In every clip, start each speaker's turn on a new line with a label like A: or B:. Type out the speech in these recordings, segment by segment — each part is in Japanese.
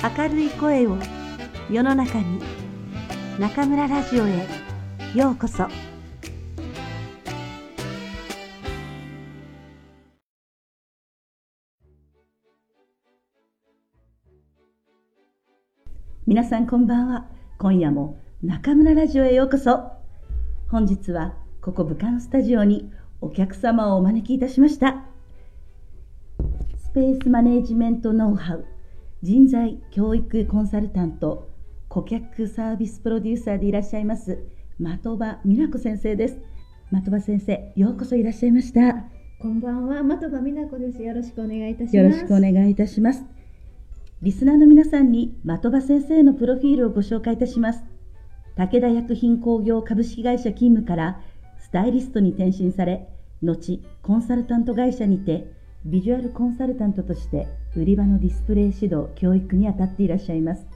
A: 明るい声を世の中に中村ラジオへようこそ。皆さんこんばんは。今夜も中村ラジオへようこそ。本日はここ武漢スタジオにお客様をお招きいたしました。スペースマネジメントノウハウ人材教育コンサルタント顧客サービスプロデューサーでいらっしゃいます的場美奈子先生です。的場先生ようこそいらっしゃいました。
B: こんばんは的場美奈子です。よろしくお願いいたします。
A: よろしくお願いいたします。リスナーの皆さんに的場先生のプロフィールをご紹介いたします。武田薬品工業株式会社勤務からスタイリストに転身され後コンサルタント会社にてビジュアルコンサルタントとして売り場のディスプレイ指導教育にあたっていらっしゃいます。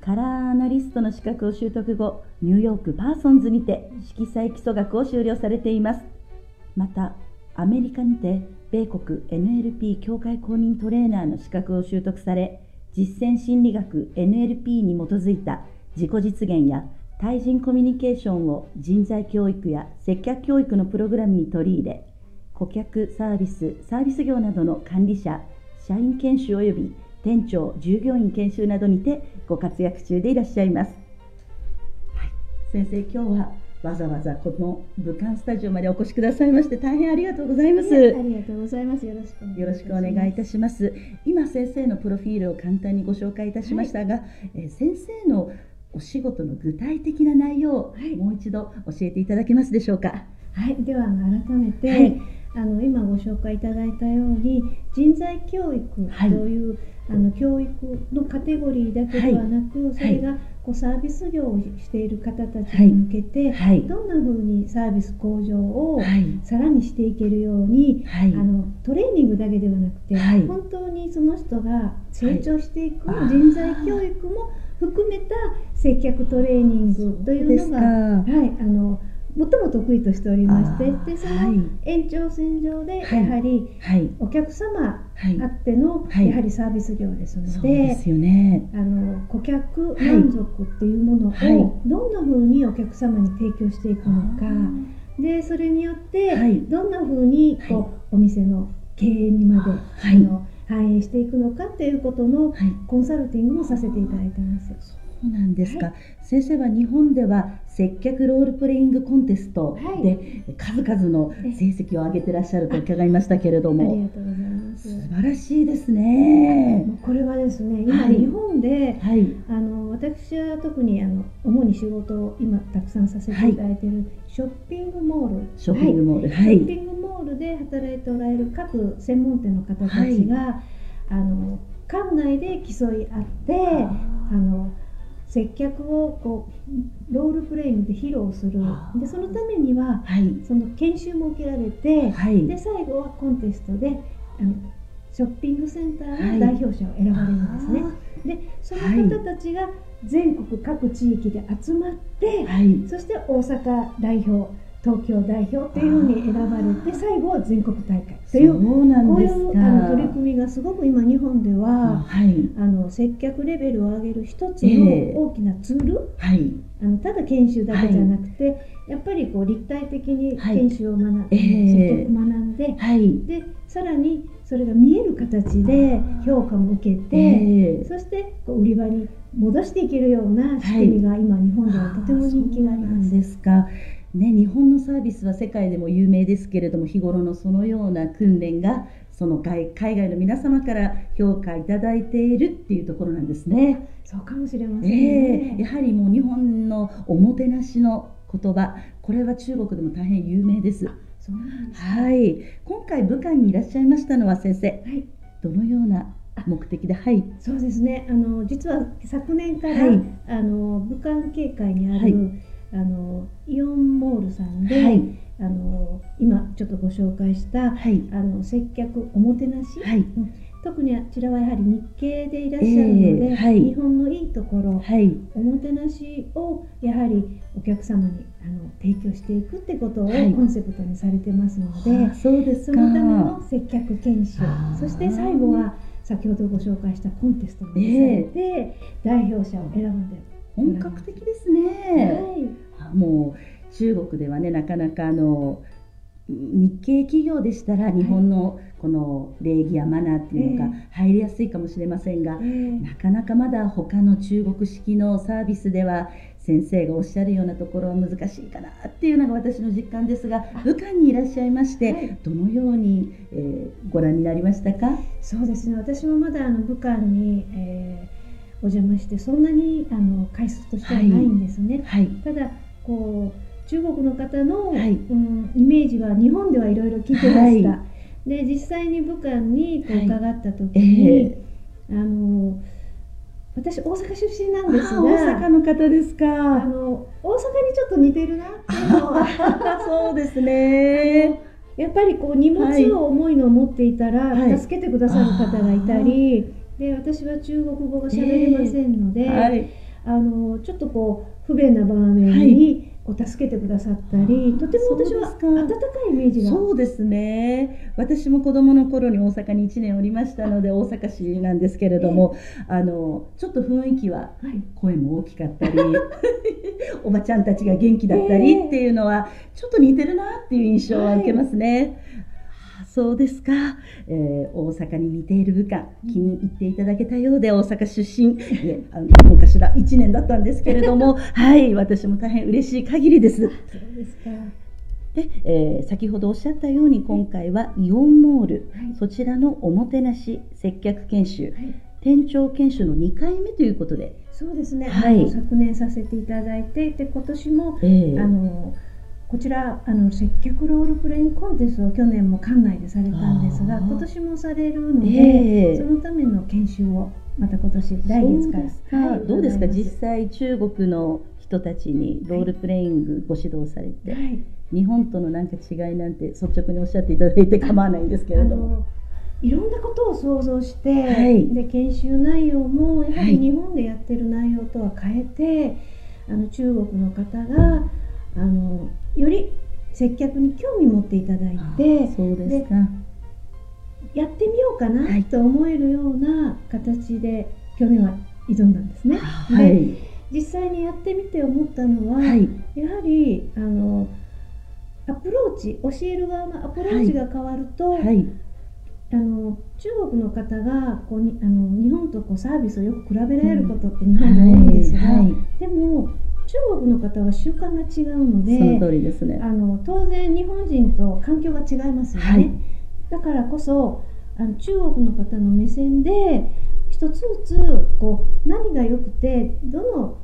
A: カラーアナリストの資格を習得後ニューヨークパーソンズにて色彩基礎学を修了されています。またアメリカにて米国 NLP 協会公認トレーナーの資格を習得され実践心理学 NLP に基づいた自己実現や対人コミュニケーションを人材教育や接客教育のプログラムに取り入れ顧客サービスサービス業などの管理者社員研修及び店長従業員研修などにてご活躍中でいらっしゃいます、はい、先生今日はわざわざこの武漢スタジオまでお越しくださいまして大変ありがとうございます。あ
B: りがとうございます。よろしく
A: よろしくお願いいたします。今先生のプロフィールを簡単にご紹介いたしましたが、はい、え先生のお仕事の具体的な内容をもう一度教えていただけますでしょうか。
B: はい、では改めて、はい、あの今ご紹介いただいたように人材教育という、はい、あの教育のカテゴリーだけではなく、それがこうサービス業をしている方たちに向けて、どんなふうにサービス向上をさらにしていけるように、あのトレーニングだけではなくて、本当にその人が成長していく人材教育も含めた接客トレーニングというのが、はい、あの最も得意としておりましてでその延長線上でやはりお客様あってのやはりサービス業ですのであの顧客満足っていうものをどんなふうにお客様に提供していくのか。でそれによってどんなふうにこうお店の経営にまであの反映していくのかっていうことのコンサルティングもさせていただいてます。
A: そうなんですか、はい、先生は日本では接客ロールプレイングコンテストで数々の成績を上げてらっしゃると伺いましたけれども、
B: ありがとうございます。
A: 素晴らしいですね。
B: これはですね今日本で、はい、あの私は特にあの主に仕事を今たくさんさせていただいている、ショッピングモール。
A: ショッピングモール、
B: はい、ショッピングモールで働いておられる各専門店の方たちが、あの館内で競い合ってあの接客をこうロールプレイングで披露する。でそのためには、はい、その研修も受けられて、はい、で最後はコンテストであのショッピングセンターの代表者を選ばれるんですね。はい、でその方たちが全国各地域で集まって、そして大阪代表東京代表っていうふうに選ばれて最後は全国大会というこういうあの取り組みがすごく今日本では、はい、あの接客レベルを上げる一つの大きなツール、えーはい、あのただ研修だけじゃなくて、はい、やっぱりこう立体的に研修を学んで、接客学んで,、でさらにそれが見える形で評価も受けて、えー、そしてこう売り場に戻していけるような仕組みが今日本ではとても人気があります。
A: ですかね、日本のサービスは世界でも有名ですけれども日頃のそのような訓練がその海外の皆様から評価いただいているっていうところなんですね。
B: そうかもしれません、ね、
A: えー、やはりもう日本のおもてなしの言葉これは中国でも大変有名です。
B: です
A: はい、今回武漢にいらっしゃいましたのは先生、はい、どのような目的で、はい、
B: そうですね。あの実は昨年から、はい、あの武漢警戒にある、はいあのイオンモールさんで、はい、あの今ちょっとご紹介した、はい、あの接客おもてなし、はい、特にあちらはやはり日系でいらっしゃるので、えーはい、日本のいいところ、はい、おもてなしをやはりお客様にあの提供していくってことをコンセプトにされてますので、
A: はい、そうです
B: そのための接客研修そして最後は先ほどご紹介したコンテストに出されて、代表者を選んで
A: 本格的ですね、はい、もう中国ではねなかなかあの日系企業でしたら日本のこの礼儀やマナーっていうのが入りやすいかもしれませんが、えー、なかなかまだ他の中国式のサービスでは先生がおっしゃるようなところは難しいかなっていうのが私の実感ですが武漢にいらっしゃいまして、はい、どのように、えー、ご覧になりましたか？
B: そうですね。私もまだあの武漢に、えー、お邪魔してそんなにあの回数としてはないんですね。はい、ただこう中国の方の、はい、うん、イメージは日本ではいろいろ聞いてました。はい、で実際に武漢にこう伺った時に、はいえ。ー、あの私大阪出身なんですが
A: 大阪の方ですか。
B: あの大阪にちょっと似てるなっていうのは。
A: そうですね。
B: やっぱりこう荷物を重いのを持っていたら、助けてくださる方がいたり、で私は中国語が喋れませんので、えー、あのちょっとこう不便な場面に、こう助けてくださったりとても私は温かいイメージが。
A: そうですね。私も子供の頃に大阪に1年おりましたので大阪市なんですけれども、えー、あのちょっと雰囲気は声も大きかったり、はい、おばちゃんたちが元気だったりっていうのはちょっと似てるなっていう印象は受けますね。そうですか、えー、大阪に似ている部下気に入っていただけたようで大阪出身、ね、あの昔ら1年だったんですけれども はい私も大変嬉しい限りです。そうですか。で、えー、先ほどおっしゃったように今回はイオンモール、はい、そちらのおもてなし接客研修、はい、店長研修の2回目ということで
B: そうですね、はい、昨年させていただいてで今年も、えー、あのこちらあの接客ロールプレインコンテストを去年も館内でされたんですが今年もされるので、えー、そのための研修をまた今年来月から、
A: はい、どうですか？実際中国の人たちにロールプレイングご指導されて、はい、日本とのなんか違いなんて率直におっしゃっていただいて構わないんですけれども。
B: いろんなことを想像して、はい、で研修内容もやはり日本でやってる内容とは変えて、あの中国の方があのより接客に興味持っていただいて
A: そうですか。
B: やってみようかなと思えるような形で去年は挑んだんですね。はい、で実際にやってみて思ったのは、はい、やはりあのアプローチ教える側のアプローチが変わると、はい、あの中国の方がこうにあの日本とこうサービスをよく比べられることって日本で多いんですが、でも中国の方は習慣が違うので
A: その通りですね。
B: あの当然日本人と環境が違いますよね、はい、だからこそあの中国の方の目線で一つずつこう何が良くてどの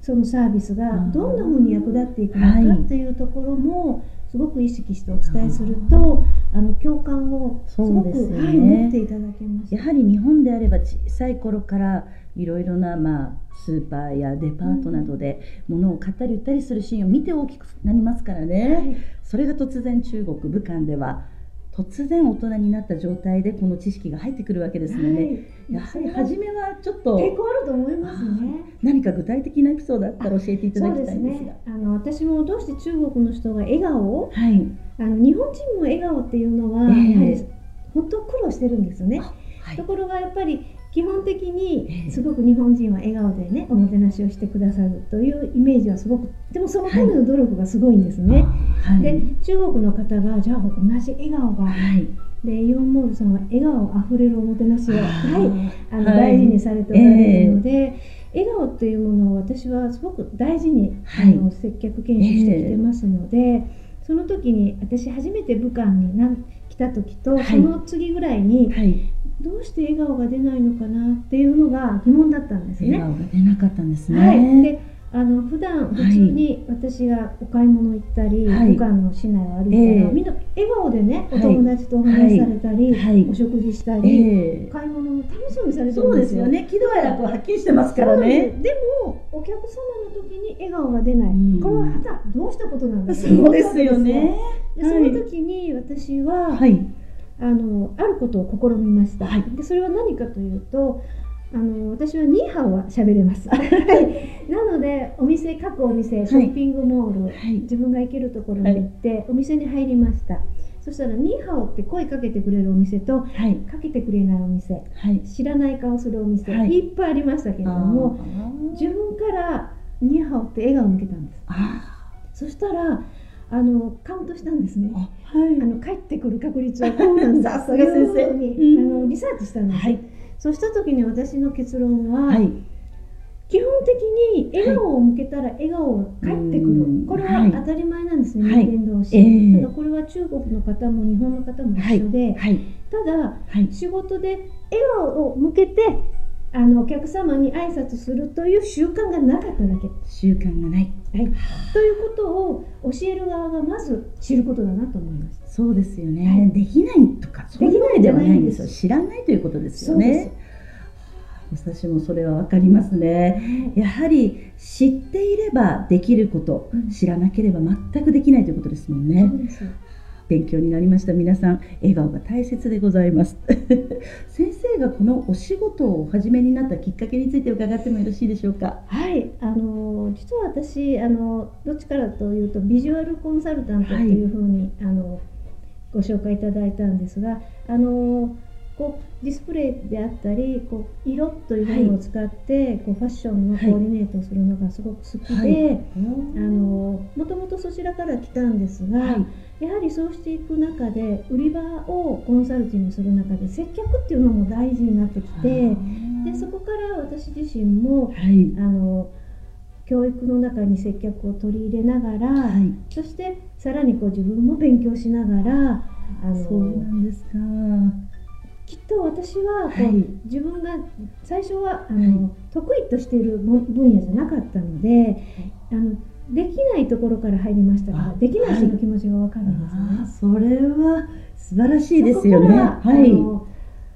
B: そのサービスがどんなふうに役立っていくのかっていうところもすごく意識してお伝えするとあの共感をすごく、ねはい、持っていただけます。
A: やはり日本であれば小さい頃からいろいろな、まあ、スーパーやデパートなどで物を買ったり売ったりするシーンを見て大きくなりますからね、はい、それが突然中国武漢では突然大人になった状態でこの知識が入ってくるわけですので、はい、やはり初めはちょっと
B: 抵抗あると思いますね。
A: 何か具体的なエピソードあったら教えていただきたいんですが、ね、
B: あの私もどうして中国の人が笑顔、はい、あの日本人も笑顔っていうのは、えー、やはり本当苦労してるんですよね、はい、ところがやっぱり基本的にすごく日本人は笑顔でねおもてなしをしてくださるというイメージはすごくでもそのための努力がすごいんですね。はい、で中国の方がじゃあ同じ笑顔が、はい、でイオンモールさんは笑顔あふれるおもてなしを、はい、あの大事にされておられるので。えー笑顔っていうものを私はすごく大事に、あの接客研修してきてますので、えー、その時に私初めて武漢に来た時と、その次ぐらいに、どうして笑顔が出ないのかなっていうのが疑問だったんですね。
A: 笑顔が出なかったんですね。はい、で
B: あの普段普通に私がお買い物行ったり、はい、武漢の市内を歩いたら、えー、みんな笑顔でねお友達とお話しされたり、はい、お食事したり、えー、買い物も楽しそうにされてる
A: んですよね。喜怒哀楽ははっきりしてますからね。
B: でもお客様の時に笑顔が出ない、うん、これははたどうしたことなんだ
A: そうですよね。
B: でその時に私は、はい。あのあることを試みました、はい、でそれは何かというとあの私はニーハオは喋れます。なのでお店各お店ショッピングモール、はい、自分が行けるところに行って、お店に入りました。そしたら「ニーハオ」って声かけてくれるお店と
A: はい。
B: かけてくれないお店
A: はい。
B: 知らない顔するお店、
A: はい。
B: い、っぱいありましたけれども自分から「ニーハオ」って笑顔を向けたんです。
A: あ
B: そしたらあのカウントしたんですね。
A: ーあはい。
B: あの帰ってくる確率はこうなんだ というふうに、
A: うん。
B: あのリサーチしたんです、
A: はい
B: そうした時に私の結論は、
A: はい。
B: 基本的に笑顔を向けたら笑顔が返ってくる、
A: うん。
B: これ
A: は
B: はい。当たり前なんですね、
A: はい。
B: 人間同士、
A: ええ。
B: ただこれは中国の方も日本の方も一緒で、
A: はい。
B: ただ
A: はい。
B: 仕事で笑顔を向けてあのお客様に挨拶するという習慣がなかっただけ、
A: 習慣がない。
B: はい、ということを教える側がまず知ることだなと思いました
A: そうですよね、
B: はい。
A: できないとか。そういうわけではないんですよ。
B: でき
A: 知らないということですよ
B: そうで
A: ね私もそれはわかりますね。やはり知っていればできること、
B: うん。
A: 知らなければ全くできないということですもんね。
B: そうです
A: 勉強になりました。皆さん笑顔が大切でございます。先生がこのお仕事をお始めになったきっかけについて伺ってもよろしいでしょうか？
B: はい、あの実は私あのどっちからというとビジュアルコンサルタントっていうふうに、あのご紹介いただいたんですがあのこうディスプレイであったりこう色というものを使って、こうファッションのコーディネートをするのがすごく好きで、もともとそちらから来たんですが、
A: はい
B: やはりそうしていく中で売り場をコンサルティングする中で接客っていうのも大事になってきてでそこから私自身も
A: はい。
B: あの教育の中に接客を取り入れながら、
A: はい。
B: そしてさらにこう自分も勉強しながらあの
A: そうなんですか。
B: きっと私はこう、
A: はい。
B: 自分が最初はあの、
A: はい。
B: 得意としている分分野じゃなかったので、あのできないところから入りましたから
A: あ
B: できない人の気持ちが分かるんですよね。
A: あーそれは素晴らしいですよね。はい。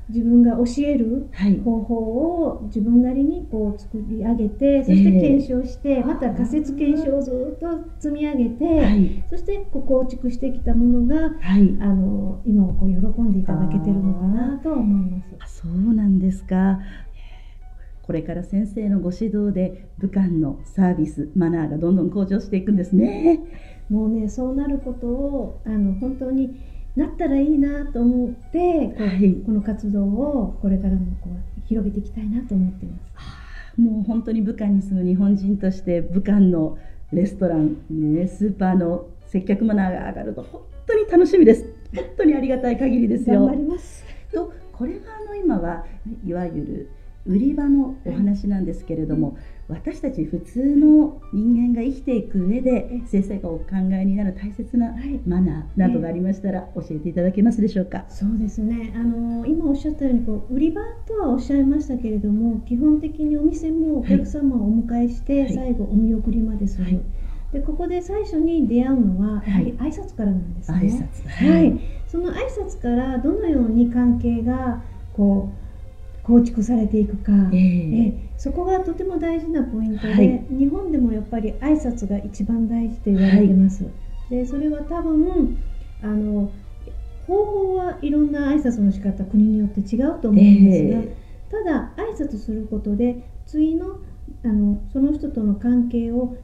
B: 自分が教える
A: はい。
B: 方法を自分なりにこう作り上げてそして検証して、また仮説検証をずっと積み上げて、
A: はい。
B: そしてこう構築してきたものが
A: はい。
B: あの今はこう喜んでいただけてるのかなとは思います。
A: あそうなんですかこれから先生のご指導で武漢のサービスマナーがどんどん向上していくんですね
B: もうねそうなることをあの本当になったらいいなと思ってこう、
A: はい
B: この活動をこれからもこう広げていきたいなと思っています。
A: もう本当に武漢に住む日本人として武漢のレストラン、ね、スーパーの接客マナーが上がると本当に楽しみです本当にありがたい限りですよ
B: 頑張ります。
A: とこれはあの今はいわゆる売り場のお話なんですけれども、私たち普通の人間が生きていく上で先生がお考えになる大切な
B: はい。
A: マナーなどがありましたら教えていただけますでしょうか？
B: そうですね。あの今おっしゃったようにこう売り場とはおっしゃいましたけれども基本的にお店もお客様をお迎えして、
A: はい。
B: 最後お見送りまでする、
A: はい。
B: でここで最初に出会うのは
A: はい。
B: やはり挨拶からなんですね、
A: 挨拶。
B: はい、その挨拶からどのように関係がこう構築されていくか、
A: え
B: え。
A: え
B: え。そこがとても大事なポイントで、
A: はい。
B: 日本でもやっぱり挨拶が一番大事と言われてます、でそれは多分あの方法はいろんな挨拶の仕方国によって違うと思うんですが、
A: え。
B: ただ挨拶することで次のあのその人との関係を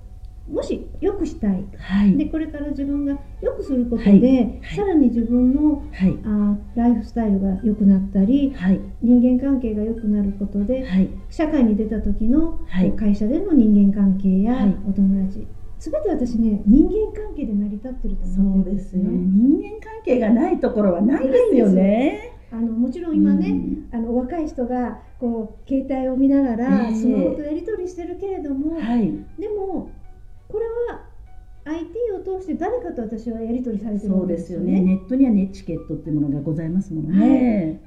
B: もし良くしたい。
A: えはい。
B: でこれから自分が良くすることで、
A: はい。はい。
B: さらに自分の
A: はい。
B: あライフスタイルが良くなったり
A: はい。
B: 人間関係が良くなることで
A: はい。
B: 社会に出た時の、会社での人間関係や
A: はい。
B: お友達、全て私ね人間関係で成り立ってると
A: そ
B: 思ってるんです
A: よね。
B: ね。
A: 人間関係がないところはないですよね。
B: あのもちろん今ね、
A: うん。
B: あの若い人がこう携帯を見ながら
A: ええ。
B: スマホとやり取りしてるけれども、
A: はい。
B: でもこれは IT を通して誰かと私はやり取りされてる
A: そう
B: わけ
A: ですよね。ネットにはネチケットっていうものがございますもの
B: はい。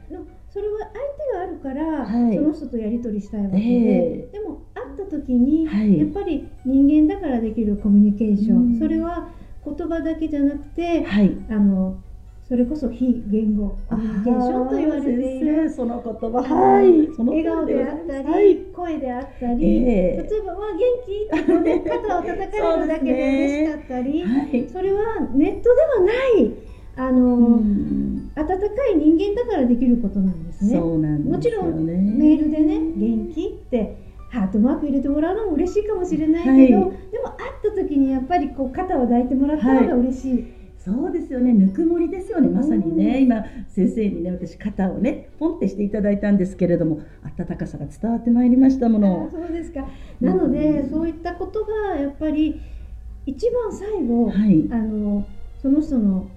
B: それは相手があるから、
A: はい。
B: その人とやり取りしたいわけで、
A: え。
B: でも会った時に、
A: はい。
B: やっぱり人間だからできるコミュニケーション、
A: うん。
B: それは言葉だけじゃなくて
A: はい。
B: あのそれこそ非言語コミュニケーションと言われている
A: その言葉はい。その
B: 笑顔であったり、
A: はい
B: 声であったり、
A: ええ
B: 例えば「わ元気?」ってこう、ね、肩を叩かれるだけで嬉しかったり
A: はい。
B: それはネットではないあの、
A: うん
B: 温かい人間だからできることなんですね。
A: そうなんですよね。
B: もちろんメールでね「元気?」ってハートマーク入れてもらうのも嬉しいかもしれないけど、
A: はい
B: でも会った時にやっぱりこう肩を抱いてもらったのが嬉しい、
A: そうですよね。ぬくもりですよね。まさにね、今先生にね私肩をねポンってしていただいたんですけれども温かさが伝わってまいりましたもの。
B: そうですか。なので、うん、そういったことがやっぱり一番最後、はい、あのその人の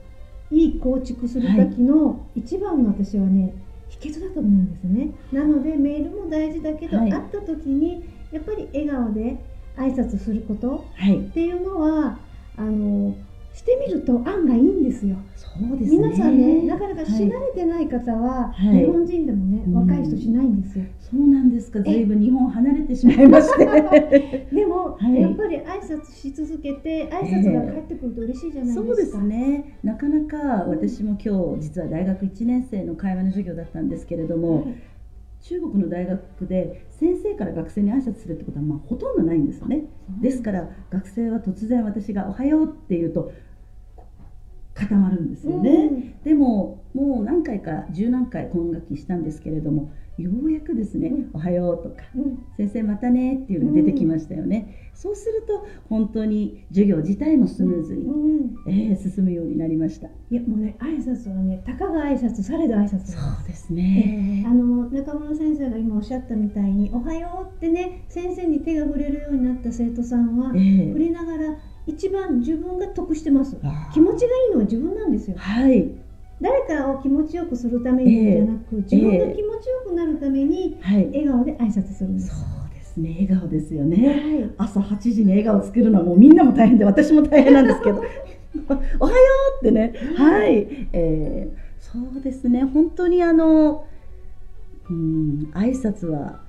B: いい構築する時の一番の私はね秘訣だと思うんですね。なのでメールも大事だけど、はい、会った時にやっぱり笑顔で挨拶することっていうのは、あのしてみると案外いいんですよ。
A: そうですね。
B: 皆さんね、なかなかし慣れてない方は、はい、日本人でもね、若い人しないんですよ。
A: そうなんですか。ずいぶん日本離れてしまいまして。
B: でも、はい、やっぱり挨拶し続けて、挨拶が返ってくると嬉しいじゃないですか。そうです
A: ね。なかなか私も今日実は大学1年生の会話の授業だったんですけれども。はい中国の大学で先生から学生に挨拶するってことはまあほとんどないんですよねですから学生は突然私が「おはよう」って言うと固まるんですよね、うん、でももう何回か十何回今学期したんですけれどもようやくですね「おはよう」とか、先生またね」っていうのが出てきましたよね、そうすると本当に授業自体もスムーズに、えー、進むようになりました。
B: いやもうね挨拶はねたかが挨拶されど挨拶
A: そうですね、
B: あの中村先生が今おっしゃったみたいに「おはよう」ってね先生に手が触れるようになった生徒さんは、えー、触れながら一番自分が得してます。気持ちがいいのは自分なんですよ。
A: はい。
B: 誰かを気持ちよくするためにじゃなく、自分が気持ちよくなるために、笑顔で挨拶するんです、
A: そうですね。笑顔ですよね、はい、朝8時に笑顔作るのはもうみんなも大変で私も大変なんですけど。おはようってね、はい、えー、そうですね。本当にあのうん挨拶は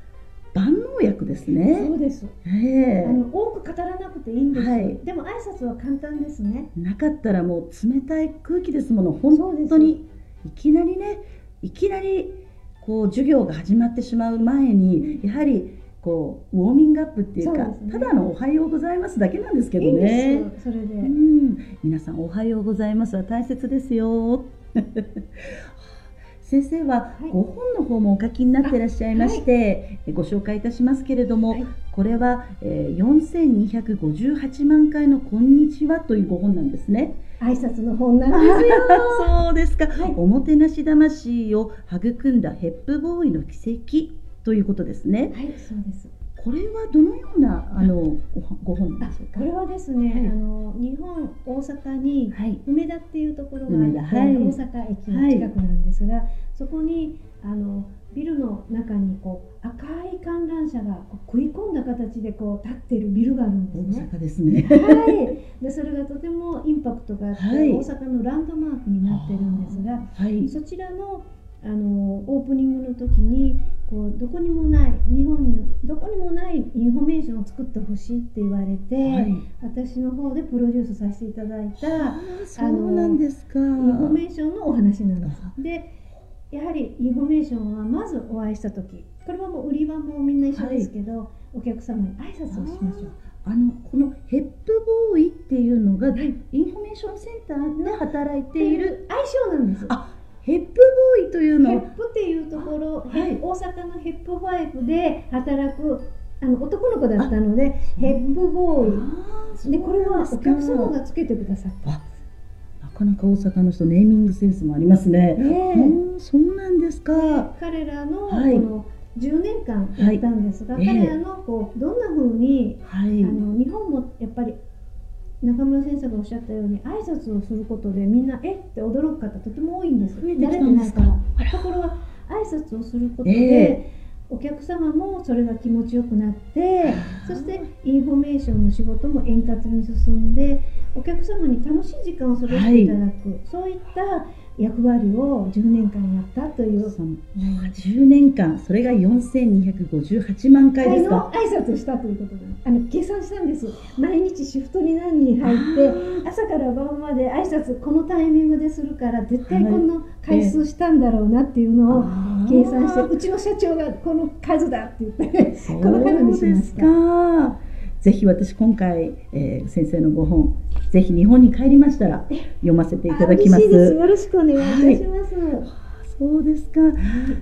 A: 万能薬ですね。
B: そうです。ええー、あの多く語らなくていいんです。はい、でも挨拶は簡単ですね。
A: なかったらもう冷たい空気ですもの。本当にいきなりね、いきなりこう授業が始まってしまう前にやはりこうウォーミングアップっていうか、ね、ただのおはようございますだけなんですけどね。
B: いいそれで。うん、
A: 皆さんおはようございますは大切ですよ。先生は5本の方もお書きになっていらっしゃいまして、はい、ご紹介いたしますけれども、はい、これは、えー、4258万回の「こんにちは」という5本なんですね。
B: 挨拶の本なんですよ。
A: そうですか、はい、おもてなし魂を育んだヘップボーイの奇跡ということですね。
B: はい、そうです。
A: これはどのようなあのご本でしょうか？
B: これはですね、はい、あの日本大阪に梅田っていうところがあって、はい、大阪駅の近くなんですが、はい、そこにあのビルの中にこう赤い観覧車が食い込んだ形でこう立ってるビルがあるんですね。
A: 大阪ですね。
B: はい。でそれがとてもインパクトがあって、大阪のランドマークになってるんですが、そちらのあのオープニングの時にこうどこにもない日本にどこにもないインフォメーションを作ってほしいって言われて、はい、私の方でプロデュースさせていただいた
A: そうなんですか。イ
B: ンフォメーションのお話なんです。でやはりインフォメーションはまずお会いした時これはもう売り場もみんな一緒ですけど、はい、お客様に挨拶をしましょう。
A: あのこのヘップボーイっていうのが、インフォメーションセンターで働いている。
B: 愛称なんです。
A: あヘップボーイというの
B: ヘップっていうところ、はい、大阪のヘップファイブで働くあの男の子だったのでヘップボーイ。でこれはお客様がつけてくださった。
A: なかなか大阪の人ネーミングセンスもありますね。ねそうなんですか。
B: 彼らのこの10年間やったんですが、はい、彼らのこうどんなふうに、はい、あの中村先生がおっしゃったように挨拶をすることでみんなえっ？て驚く方とても多いんです。慣れてないから。ところが挨拶をすることで、えー、お客様もそれが気持ちよくなってそしてインフォメーションの仕事も円滑に進んでお客様に楽しい時間を過ごしていただく、はい、そういった役割を10年間やったという。その
A: 10年間それが4258万回ですか？
B: 挨拶したということであの計算したんです。毎日シフトに何人入って朝から晩まで挨拶このタイミングでするから絶対この回数したんだろうなっていうのを計算して、うちの社長がこの数だって言ってこの数にしました。
A: ぜひ私今回、えー、先生のご本ぜひ日本に帰りましたら読ませていただきます。
B: よろしくお願いいたします。は
A: い。そうですか、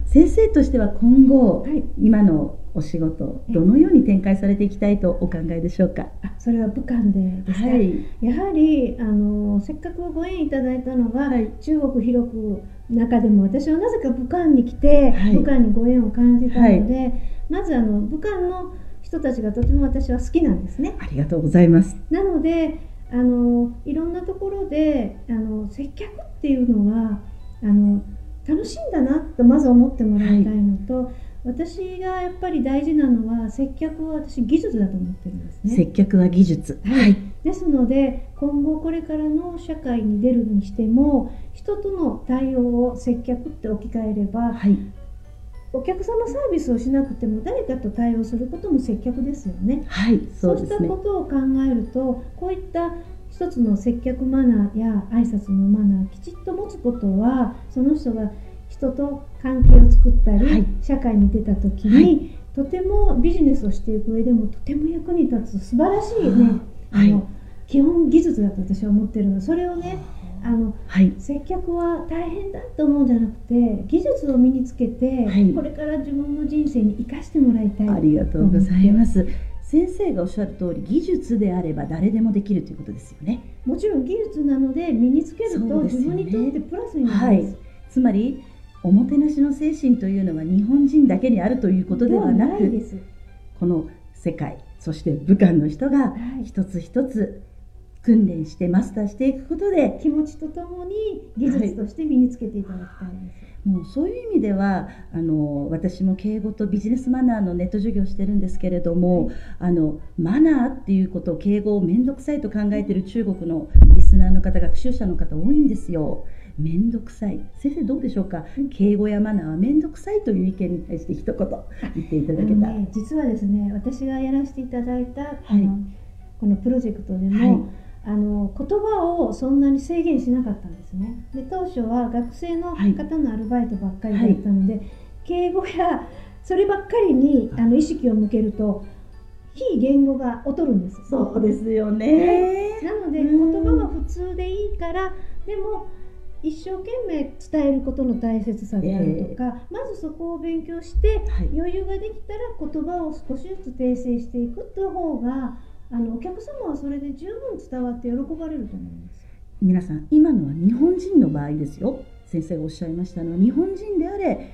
A: 先生としては今後、
B: はい。
A: 今のお仕事どのように展開されていきたいとお考えでしょうか？
B: あそれは武漢でですか、
A: はい、
B: やはりあのせっかくご縁いただいたのが、
A: はい。
B: 中国広く中でも私はなぜか武漢に来て、
A: はい。
B: 武漢にご縁を感じたので、まずあの武漢の人たちがとても私は好きなんですね。
A: ありがとうございます。
B: なのであのいろんなところであの接客っていうのはあの楽しいんだなとまず思ってもらいたいのと、私がやっぱり大事なのは接客は私技術だと思ってるんですね。
A: 接客は技術。
B: はいですので今後これからの社会に出るにしても人との対応を接客って置き換えれば
A: はい、
B: お客様サービスをしなくても誰かと対応することも接客ですよね。
A: はい、
B: そした
A: そううですね。
B: ことを考えるとこういった一つの接客マナーや挨拶のマナーきちっと持つことはその人が人と関係を作ったり、
A: はい
B: 社会に出た時に、
A: はい
B: とてもビジネスをしていく上でもとても役に立つ素晴らしいねあの、
A: はい
B: 基本技術だと私は思ってるのそれをねあの
A: はい、
B: 接客は大変だと思うんじゃなくて技術を身につけて、
A: はい
B: これから自分の人生に生かしてもらいたい
A: ありがとうございます。先生がおっしゃる通り、技術であれば誰でもできるということですよね。
B: もちろん技術なので身につけると
A: ね
B: 自分にとってプラスにな
A: はい
B: ります。、
A: つまりおもてなしの精神というのは日本人だけにあるということではなく、
B: いです。
A: この世界、そして武漢の人が
B: はい
A: 一つ一つ訓練してマスターしていくことで、
B: 気持ちとともに技術として身につけていただきたいです。
A: もうそういう意味ではあの私も敬語とビジネスマナーのネット授業をしてるんですけれども、
B: はい。
A: あのマナーっていうことを敬語を面倒くさいと考えている中国のリスナーの方学習者の方多いんですよ。面倒くさい。先生どうでしょうか？敬語やマナーは面倒くさいという意見に対して一言言っていただけた。ら、
B: ね、実はですね私がやらせていただいた、あ
A: はい。
B: のこのプロジェクトでも、
A: はい
B: あの言葉をそんなに制限しなかったんですね。で当初は学生の
A: はい。
B: 方のアルバイトばっかりだったので、敬語やそればっかりにあの意識を向けると非言語が劣るんです。
A: そうですよね。
B: なので
A: うん。
B: 言葉は普通でいいからでも一生懸命伝えることの大切さであるとか、まずそこを勉強して
A: はい。
B: 余裕ができたら言葉を少しずつ訂正していくっていう方があのお客様はそれで十分伝わって喜ばれると思います。
A: 皆さん今のは日本人の場合ですよ先生がおっしゃいましたのは日本人であれ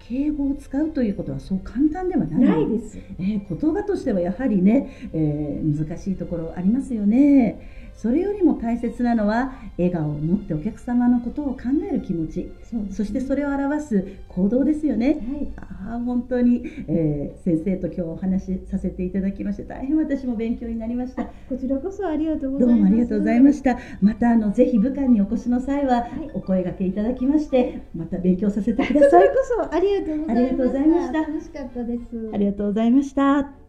A: 敬語を使うということはそう簡単では
B: ないです。
A: えー言葉としてはやはりね、えー難しいところありますよねそれよりも大切なのは笑顔を持ってお客様のことを考える気持ち
B: そうです
A: そしてそれを表す行動ですよね
B: はい。
A: ああ本当に、えー先生と今日お話しさせていただきまして大変私も勉強になりました
B: こちらこそありがとうござ
A: ど
B: いうます。
A: もありがとうございました。またあのぜひ武漢にお越しの際は、
B: い
A: お声掛けいただきまして、また勉強させてく
B: こ
A: ださい
B: ちらこ。そありがとうございました。
A: ありがとうございました
B: 楽しかったです。
A: ありがとうございました。